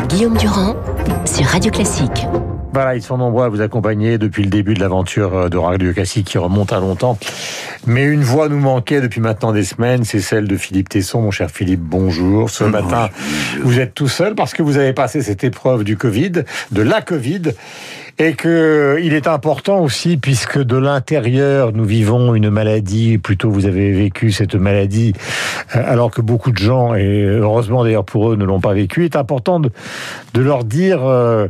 Guillaume Durand sur Radio Classique. Voilà, ils sont nombreux à vous accompagner depuis le début de l'aventure euh, de Radio Classique qui remonte à longtemps. Mais une voix nous manquait depuis maintenant des semaines, c'est celle de Philippe Tesson. Mon cher Philippe, bonjour. Ce matin, vous êtes tout seul parce que vous avez passé cette épreuve du Covid, de la Covid, et que il est important aussi puisque de l'intérieur nous vivons une maladie. Plutôt, vous avez vécu cette maladie euh, alors que beaucoup de gens, et heureusement d'ailleurs pour eux, ne l'ont pas vécu. Il est important de, de leur dire. Euh,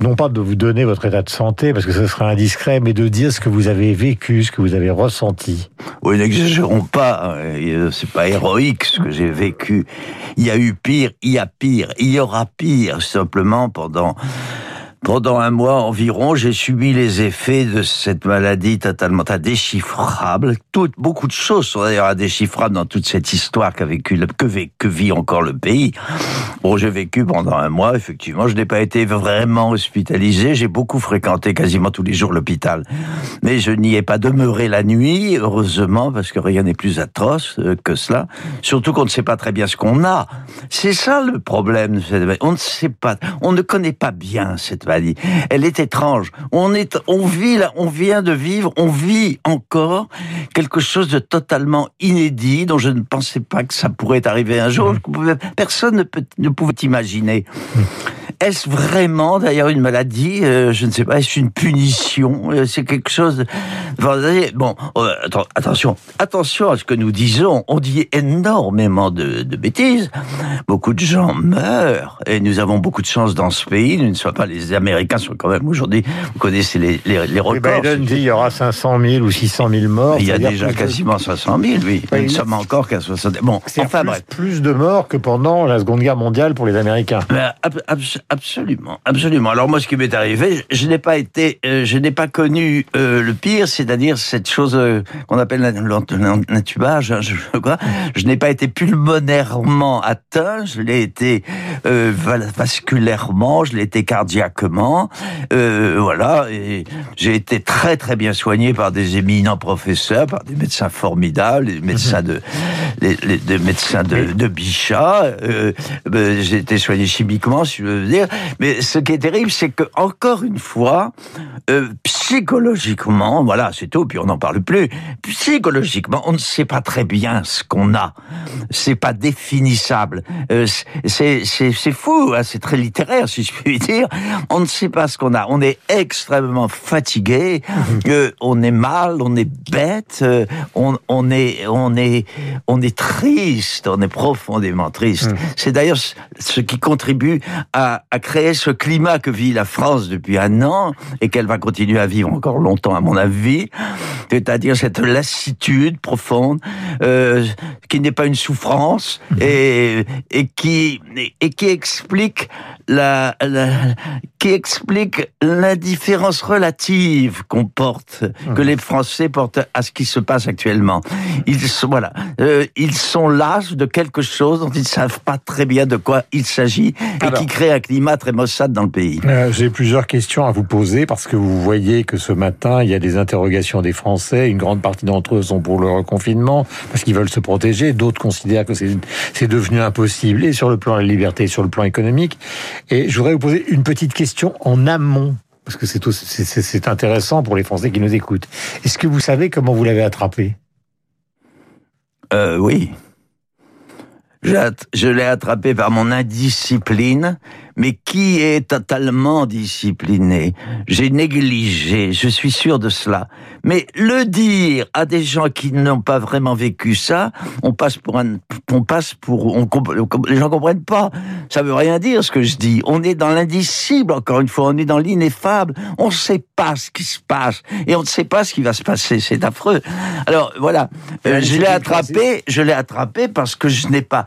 non pas de vous donner votre état de santé, parce que ce serait indiscret, mais de dire ce que vous avez vécu, ce que vous avez ressenti. Oui, n'exagérons pas, euh, c'est pas héroïque ce que j'ai vécu. Il y a eu pire, il y a pire, il y aura pire, simplement pendant pendant un mois environ, j'ai subi les effets de cette maladie totalement indéchiffrable. Beaucoup de choses sont d'ailleurs indéchiffrables dans toute cette histoire qu'a vécu, que, que vit encore le pays. Bon, j'ai vécu pendant un mois, effectivement. Je n'ai pas été vraiment hospitalisé. J'ai beaucoup fréquenté quasiment tous les jours l'hôpital. Mais je n'y ai pas demeuré la nuit, heureusement, parce que rien n'est plus atroce euh, que cela. Surtout qu'on ne sait pas très bien ce qu'on a. C'est ça le problème. On ne sait pas, on ne connaît pas bien cette elle est étrange. On est, on vit là, on vient de vivre, on vit encore quelque chose de totalement inédit dont je ne pensais pas que ça pourrait arriver un jour. Mmh. Personne ne, peut, ne pouvait imaginer. Est-ce vraiment d'ailleurs une maladie euh, Je ne sais pas. Est-ce une punition euh, C'est quelque chose. Bon, euh, attention, attention à ce que nous disons. On dit énormément de, de, bêtises. Beaucoup de gens meurent et nous avons beaucoup de chance dans ce pays. Nous ne sommes pas les Américains sont quand même aujourd'hui. Vous connaissez les, les, les records. Biden dit il y aura 500 000 ou 600 000 morts. Il y a déjà quasiment 500 000, oui. nous ne sommes encore qu'à 60 Bon, enfin plus, bref. Plus de morts que pendant la Seconde Guerre mondiale pour les Américains. Absolument, absolument. Alors moi, ce qui m'est arrivé, je n'ai pas été, euh, je n'ai pas connu euh, le pire, c'est-à-dire cette chose euh, qu'on appelle l'intubage. Hein, je, je n'ai pas été pulmonairement atteint, je l'ai été vasculairement, je l'ai été cardiaquement. voilà, et j'ai été très très bien soigné par des éminents professeurs, par des médecins formidables, des médecins de, les, des médecins de, de Bichat. Ben, j'ai été soigné chimiquement, si je veux dire. Mais ce qui est terrible, c'est que encore une fois, euh, psychologiquement, voilà, c'est tout, puis on n'en parle plus. Psychologiquement, on ne sait pas très bien ce qu'on a. C'est pas définissable. Euh, c'est c'est fou, hein, c'est très littéraire, si je puis dire. On ne sait pas ce qu'on a. On est extrêmement fatigué, mhm. euh, on est mal, on est bête, euh, on, on est on est on est triste, on est profondément triste. Mhm. C'est d'ailleurs ce qui contribue à, à créer ce climat que vit la France depuis un an et qu'elle va continuer à vivre encore longtemps, à mon avis. C'est-à-dire cette lassitude profonde euh, qui n'est pas une souffrance mhm. et, et qui et qui explique la, la qui explique l'indifférence relative qu'on porte, que les Français portent à ce qui se passe actuellement. Ils sont, voilà, euh, ils sont las de quelque chose dont ils ne savent pas très bien de quoi il s'agit et qui crée un climat très maussade dans le pays. Euh, J'ai plusieurs questions à vous poser parce que vous voyez que ce matin, il y a des interrogations des Français. Une grande partie d'entre eux sont pour le reconfinement parce qu'ils veulent se protéger. D'autres considèrent que c'est devenu impossible et sur le plan de la liberté et sur le plan économique. Et je voudrais vous poser une petite question en amont parce que c'est intéressant pour les Français qui nous écoutent. Est-ce que vous savez comment vous l'avez attrapé? Euh, Oui. Je l'ai attrapé par mon indiscipline mais qui est totalement discipliné? J'ai négligé, je suis sûr de cela. Mais le dire à des gens qui n'ont pas vraiment vécu ça, on passe pour un, on passe pour, on, les gens comprennent pas. Ça veut rien dire ce que je dis. On est dans l'indicible, encore une fois, on est dans l'ineffable. On ne sait pas ce qui se passe et on ne sait pas ce qui va se passer. C'est affreux. Alors voilà, euh, je l'ai attrapé, je l'ai attrapé parce que je n'ai pas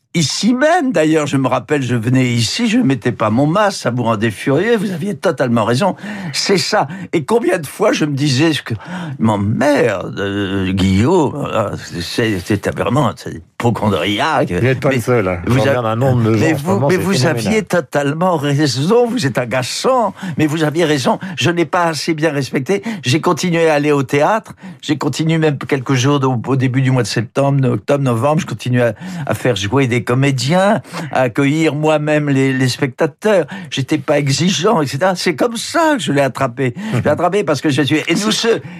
Ici même, d'ailleurs, je me rappelle, je venais ici, je ne mettais pas mon masque, ça vous rendait furieux, vous aviez totalement raison. C'est ça. Et combien de fois je me disais que, m'emmerde, euh, Guillaume, c'était vraiment hypochondriaque. Vous n'êtes pas le seul. Hein. Vous avez un nombre de mais vous, mais vous aviez totalement raison, vous êtes agaçant, mais vous aviez raison, je n'ai pas assez bien respecté. J'ai continué à aller au théâtre, j'ai continué même quelques jours au, début du mois de septembre, octobre, novembre, je continue à, à faire jouer des les comédiens, à accueillir moi-même les, les spectateurs. J'étais pas exigeant, etc. C'est comme ça que je l'ai attrapé. Je l'ai attrapé parce que je suis et nous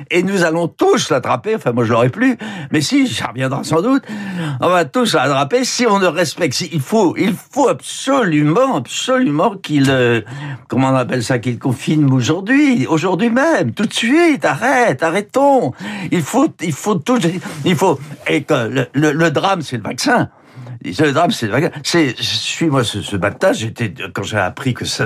et nous allons tous l'attraper. Enfin, moi, je l'aurais plus, mais si, ça reviendra sans doute. On va tous l'attraper si on ne respecte. Si, il faut, il faut absolument, absolument qu'il, euh, comment on appelle ça, qu'il confine aujourd'hui, aujourd'hui même, tout de suite. Arrête, arrêtons. Il faut, il faut tout, il faut et que le, le drame, c'est le vaccin. Le drame, c'est c'est suis-moi ce, ce baptême. J'étais quand j'ai appris que ça,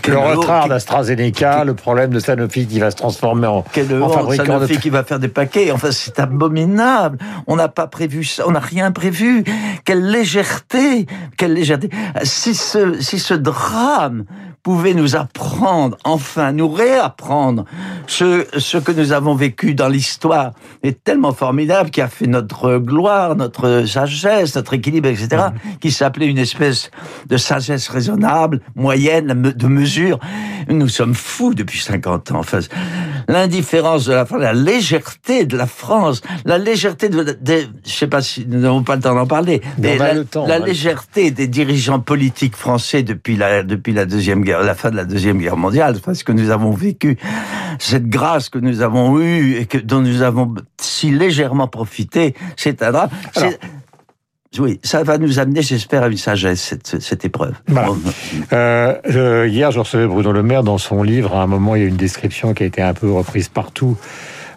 que le retard d'AstraZeneca, le problème de Sanofi qui va se transformer en, quel en fabricant Sanofi de... qui va faire des paquets. Enfin, c'est abominable. On n'a pas prévu ça. On n'a rien prévu. Quelle légèreté, quelle légèreté. Si ce, si ce drame pouvait nous apprendre, enfin nous réapprendre ce, ce que nous avons vécu dans l'histoire est tellement formidable qui a fait notre gloire, notre sagesse, notre équilibre, etc., mmh. qui s'appelait une espèce de sagesse raisonnable, moyenne, de mesure. Nous sommes fous depuis 50 ans. Enfin, l'indifférence de la France, la légèreté de la France, la légèreté de, de je sais pas si nous n'avons pas le temps d'en parler, mais la, temps, la légèreté des dirigeants politiques français depuis la, depuis la deuxième guerre la fin de la Deuxième Guerre mondiale, parce que nous avons vécu cette grâce que nous avons eue et que, dont nous avons si légèrement profité, c'est un drame. Oui, ça va nous amener, j'espère, à une sagesse, cette, cette épreuve. Voilà. Euh, hier, je recevais Bruno Le Maire dans son livre. À un moment, il y a une description qui a été un peu reprise partout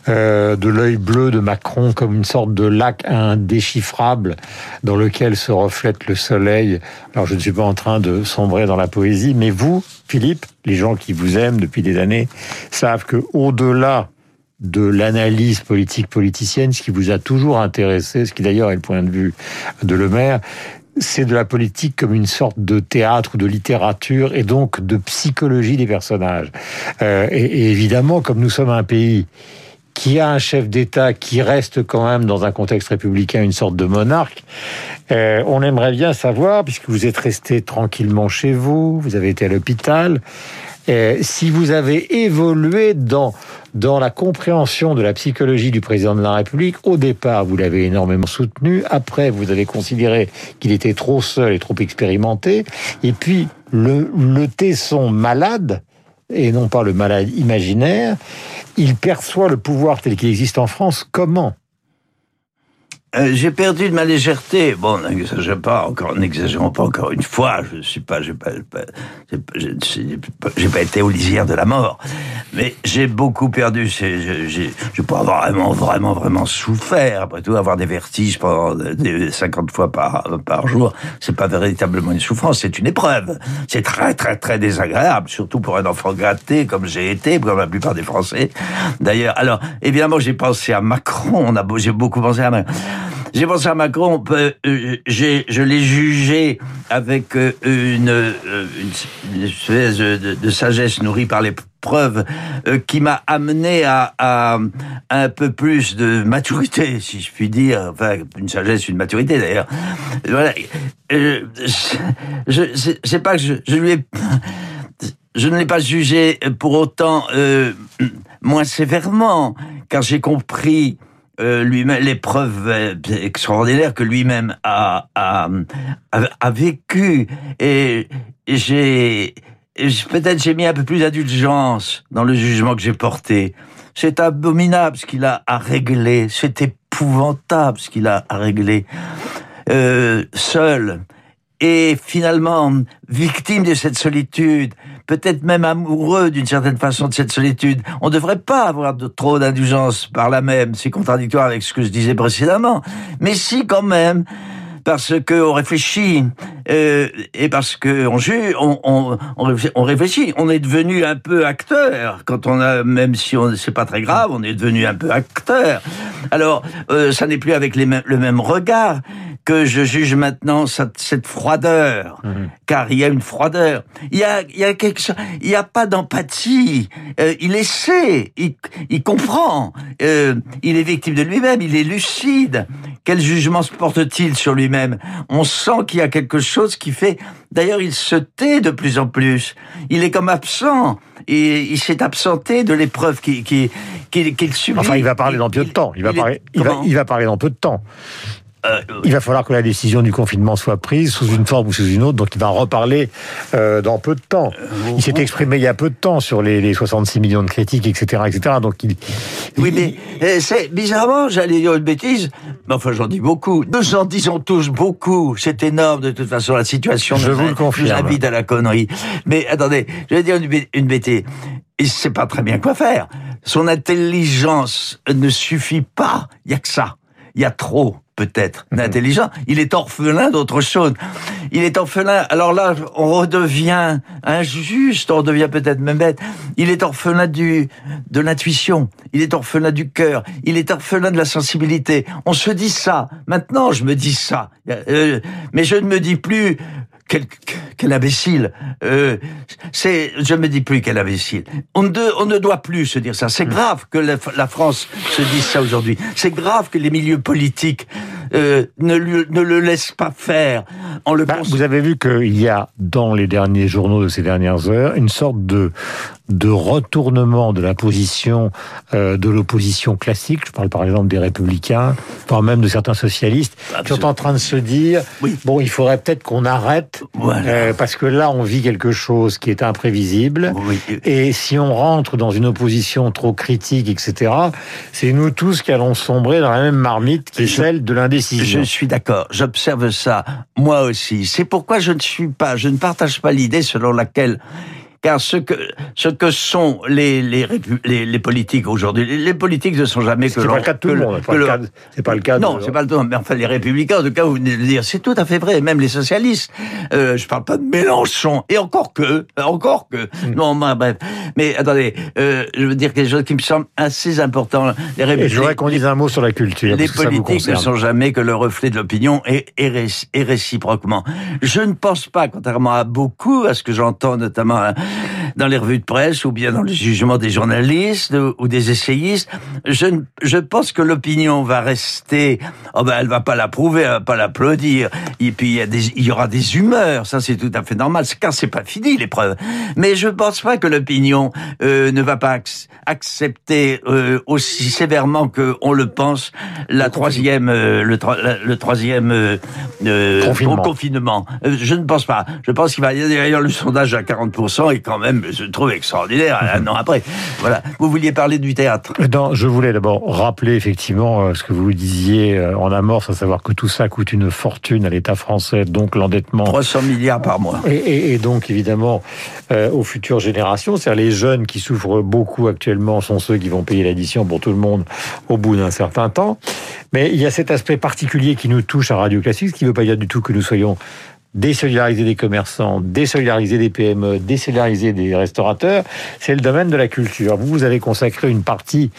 euh, de l'œil bleu de Macron comme une sorte de lac indéchiffrable dans lequel se reflète le soleil. Alors je ne suis pas en train de sombrer dans la poésie, mais vous, Philippe, les gens qui vous aiment depuis des années, savent que au-delà de l'analyse politique politicienne, ce qui vous a toujours intéressé, ce qui d'ailleurs est le point de vue de Le Maire, c'est de la politique comme une sorte de théâtre ou de littérature et donc de psychologie des personnages. Euh, et, évidemment, comme nous sommes un pays qui a un chef d'État qui reste quand même dans un contexte républicain une sorte de monarque. Euh, on aimerait bien savoir, puisque vous êtes resté tranquillement chez vous, vous avez été à l'hôpital, euh, si vous avez évolué dans dans la compréhension de la psychologie du président de la République. Au départ, vous l'avez énormément soutenu. Après, vous avez considéré qu'il était trop seul et trop expérimenté. Et puis, le, le tesson malade, et non pas le malade imaginaire, il perçoit le pouvoir tel qu'il existe en France comment? Euh, j'ai perdu de ma légèreté. Bon, n'exagérons pas encore, n'exagérons pas encore une fois. Je suis pas, j'ai pas, j'ai pas été au lisière de la mort, mais j'ai beaucoup perdu. J'ai, pas vraiment, vraiment, vraiment souffert. Après tout, avoir des vertiges pendant des 50 fois par par jour, c'est pas véritablement une souffrance, c'est une épreuve. C'est très, très, très désagréable, surtout pour un enfant gâté comme j'ai été, comme la plupart des Français. D'ailleurs, alors évidemment, j'ai pensé à Macron. On a, j'ai beaucoup pensé à Macron. J'ai pensé à Macron, euh, je l'ai jugé avec euh, une, euh, espèce de, sagesse nourrie par les preuves qui m'a amené à, un peu plus de maturité, si je puis dire, enfin une sagesse, une maturité d'ailleurs. Voilà, je, ne l'ai pas jugé pour autant euh, moins sévèrement, car j'ai compris euh, lui-même l'épreuve euh, extraordinaire que lui-même a, a, a, vécu. Et j'ai peut-être j'ai mis un peu plus d'indulgence dans le jugement que j'ai porté. C'est abominable ce qu'il a à régler, c'est épouvantable ce qu'il a à régler euh, seul et finalement victime de cette solitude, peut-être même amoureux d'une certaine façon de cette solitude. On ne devrait pas avoir de trop d'indulgence par là même, c'est contradictoire avec ce que je disais précédemment, mais si quand même, parce que on réfléchit euh, et parce que on juge, on, on, on, réfléchit. On est devenu un peu acteur quand on a, même si on c'est pas très grave, on est devenu un peu acteur. Alors, euh, ça n'est plus avec les le même regard que je juge maintenant cette, cette froideur, mhm. car il y a une froideur. Il y a, il y a quelque chose. Il n'y a pas d'empathie. Euh, il essaie, il, il comprend. Euh, il est victime de lui-même. Il est lucide. Quel jugement se porte-t-il sur lui-même? On sent qu'il y a quelque chose qui fait. D'ailleurs, il se tait de plus en plus. Il est comme absent. Et il s'est absenté de l'épreuve qu'il qui, qui, subit. Enfin, il va parler dans peu de temps. Il va, parler, il, va, il va parler dans peu de temps. Euh, il va falloir que la décision du confinement soit prise sous une forme ou sous une autre, donc il va en reparler euh, dans peu de temps. Il s'est exprimé il y a peu de temps sur les, les 66 millions de critiques, etc., etc. Donc il. Oui, mais euh, c'est bizarrement, j'allais dire une bêtise, mais enfin j'en dis beaucoup. Nous en disons tous beaucoup. C'est énorme de toute façon la situation. Je vous le confirme. invite à la connerie. Mais attendez, je vais dire une bêtise. Il sait pas très bien quoi faire. Son intelligence ne suffit pas. Il y a que ça. Il y a trop peut-être mhm. d'intelligent. Il est orphelin d'autre chose. Il est orphelin. Alors là, on redevient injuste, on devient peut-être même bête. Il est orphelin du de l'intuition. Il est orphelin du cœur. Il est orphelin de la sensibilité. On se dit ça. Maintenant, je me dis ça. Euh, mais je ne me dis plus quel, quel imbécile. Euh, c'est, je me dis plus quel imbécile. On ne, on ne doit plus se dire ça. C'est grave que la, la France se dise ça aujourd'hui. C'est grave que les milieux politiques euh, ne, ne le laissent pas faire. En le bah, vous avez vu qu'il y a dans les derniers journaux de ces dernières heures une sorte de de retournement de la position euh, de l'opposition classique. Je parle par exemple des républicains, voire même de certains socialistes, qui sont en train de se dire oui. bon, il faudrait peut-être qu'on arrête euh, parce que là, on vit quelque chose qui est imprévisible. Et si on rentre dans une opposition trop critique, etc., c'est nous tous qui allons sombrer dans la même marmite qui est celle de l'indécision. Je suis d'accord. J'observe ça moi aussi. C'est pourquoi je ne suis pas, je ne partage pas l'idée selon laquelle car ce que ce que sont les les, les, politiques aujourd'hui, les, politiques ne sont jamais que c'est pas le cas de tout le monde. C'est pas, le cas. Non, c'est pas le cas. Mais enfin, les républicains, en tout cas, vous venez de le dire, c'est tout à fait vrai. Même les socialistes. Euh, je parle pas de Mélenchon. Et encore que, encore que. Hmm. Non, mais bref. Mais attendez, euh, je veux dire quelque chose qui me semble assez important. Les républicains. Je voudrais qu'on dise un mot sur la culture. Les politiques ne sont jamais que le reflet de l'opinion et, et, et réciproquement. Je ne pense pas, contrairement à beaucoup, à ce que j'entends notamment dans les revues de presse ou bien dans le jugement des journalistes ou des essayistes. Je, je pense que l'opinion va rester, oh ben elle va pas l'approuver, elle va pas l'applaudir. Et puis il y, a des, il y aura des humeurs, ça c'est tout à fait normal, car c'est pas fini l'épreuve. Mais je pense pas que l'opinion euh, ne va pas accepter euh, aussi sévèrement que on le pense la troisième, euh, le, le, troisième euh, confinement. confinement. je ne pense pas. Je pense qu'il va y avoir le sondage à 40% et quand même, je trouve extraordinaire un an après. Voilà. Vous vouliez parler du théâtre non, Je voulais d'abord rappeler effectivement euh, ce que vous disiez euh, en amorce, à savoir que tout ça coûte une fortune à l'État français, donc l'endettement. 300 milliards par mois. Et, donc évidemment euh, aux futures générations, c'est-à-dire les jeunes qui souffrent beaucoup actuellement sont ceux qui vont payer l'addition pour tout le monde au bout d'un certain temps. Mais il y a cet aspect particulier qui nous touche à Radio Classique, ce qui ne veut pas dire du tout que nous soyons désolidariser des commerçants, désolidariser des PME, désolidariser des restaurateurs, c'est le domaine de la culture. Vous, vous avez consacré une partie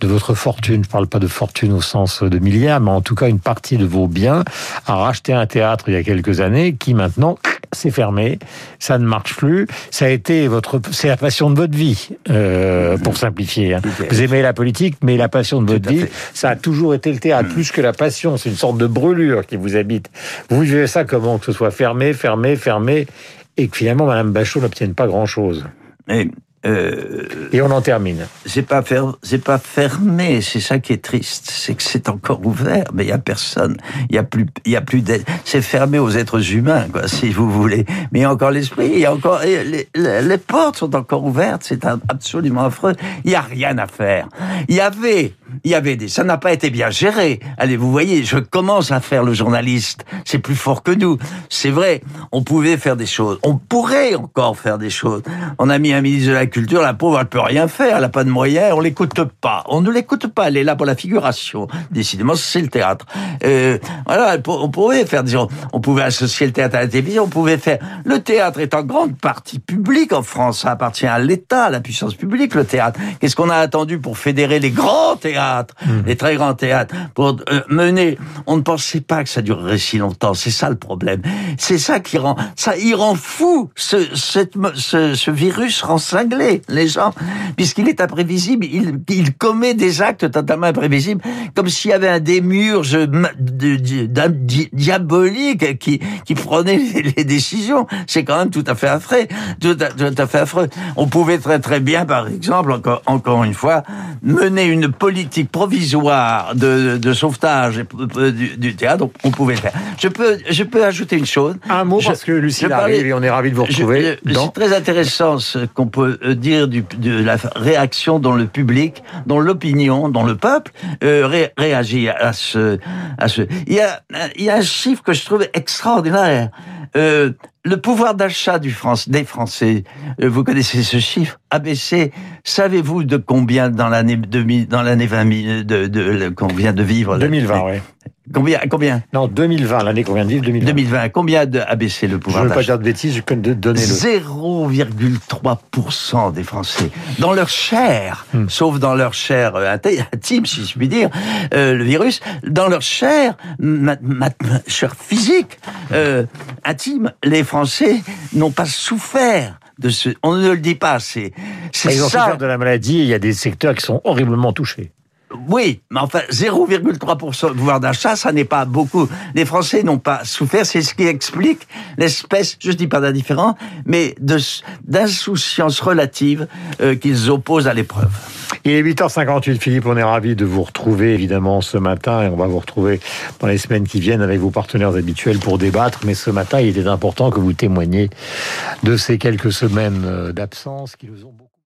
de votre fortune, je ne parle pas de fortune au sens de milliards, mais en tout cas une partie de vos biens, à racheter un théâtre il y a quelques années qui maintenant c'est fermé, ça ne marche plus. Ça a été votre, c'est la passion de votre vie, euh, pour simplifier. Hein. Vous aimez la politique, mais la passion de votre vie, ça a toujours été le théâtre, plus que la passion. C'est une sorte de brûlure qui vous habite. Vous vivez ça comment que ce soit fermé, fermé, fermé, et que finalement Madame Bachot n'obtienne pas grand chose. Euh, et on en termine. C'est pas c'est pas fermé. C'est ça qui est triste, c'est que c'est encore ouvert, mais il y a personne. Il y a plus, il y a plus. C'est fermé aux êtres humains, quoi, si vous voulez. Mais il y a encore l'esprit. Il y a encore les, les, portes sont encore ouvertes. C'est absolument affreux. Il y a rien à faire. Il y avait, il y avait des. Ça n'a pas été bien géré. Allez, vous voyez, je commence à faire le journaliste. C'est plus fort que nous. C'est vrai. On pouvait faire des choses. On pourrait encore faire des choses. On a mis un ministre de la culture, la pauvre, elle peut rien faire, elle n'a pas de moyens, on l'écoute pas. On ne l'écoute pas, elle est là pour la figuration. Décidément, c'est le théâtre. Euh, voilà, on pouvait faire, disons, on pouvait associer le théâtre à la télévision, on pouvait faire. Le théâtre est en grande partie public en France, ça appartient à l'État, à la puissance publique, le théâtre. Qu'est-ce qu'on a attendu pour fédérer les grands théâtres, mmh. les très grands théâtres, pour euh, mener On ne pensait pas que ça durerait si longtemps. C'est ça le problème. C'est ça qui rend, ça, il rend fou. Ce, cette, ce, ce virus rend cinglé les gens, puisqu'il est imprévisible, il, il, commet des actes totalement imprévisibles, comme s'il y avait un démurge diabolique qui, qui prenait les, décisions. C'est quand même tout à fait affreux, tout à, fait affreux. On pouvait très très bien, par exemple, encore, encore une fois, mener une politique politique provisoire de, de sauvetage du, du, théâtre, on pouvait le faire. Je peux, je peux ajouter une chose. Un mot, parce que Lucille arrive et on est ravis de vous retrouver. C'est très intéressant ce qu'on peut euh, dire du, de la réaction dans le public, dans l'opinion, dans le peuple, euh, réagit à ce, à ce. Il y a, il y a un chiffre que je trouve extraordinaire. Euh, le pouvoir d'achat du France, des Français, euh, vous connaissez ce chiffre, a baissé. Savez-vous de combien dans l'année dans l'année 20 de, de, qu'on vient de vivre 2020, oui. Combien, combien? Non, 2020, l'année qu'on vient de vivre, 2020. 2020, combien de, a baissé le pouvoir d'achat Je ne veux pas dire de bêtises, je peux donner le... 0,3% des Français. Dans leur chair, hmm. sauf dans leur chair euh, intime, si je puis dire, euh, le virus, dans leur chair, ma, chair physique, euh, intime, les Français n'ont pas souffert de ce... On ne le dit pas, c'est... Ils ont souffert de la maladie, il y a des secteurs qui sont horriblement touchés. Oui, mais enfin 0,3% de pouvoir d'achat, ça n'est pas beaucoup. Les Français n'ont pas souffert, c'est ce qui explique l'espèce, je ne dis pas d'indifférent, mais d'insouciance relative euh, qu'ils opposent à l'épreuve. Il est 8h58, Philippe, on est ravi de vous retrouver évidemment ce matin et on va vous retrouver dans les semaines qui viennent avec vos partenaires habituels pour débattre. Mais ce matin, il était important que vous témoigniez de ces quelques semaines euh, d'absence qui nous ont beaucoup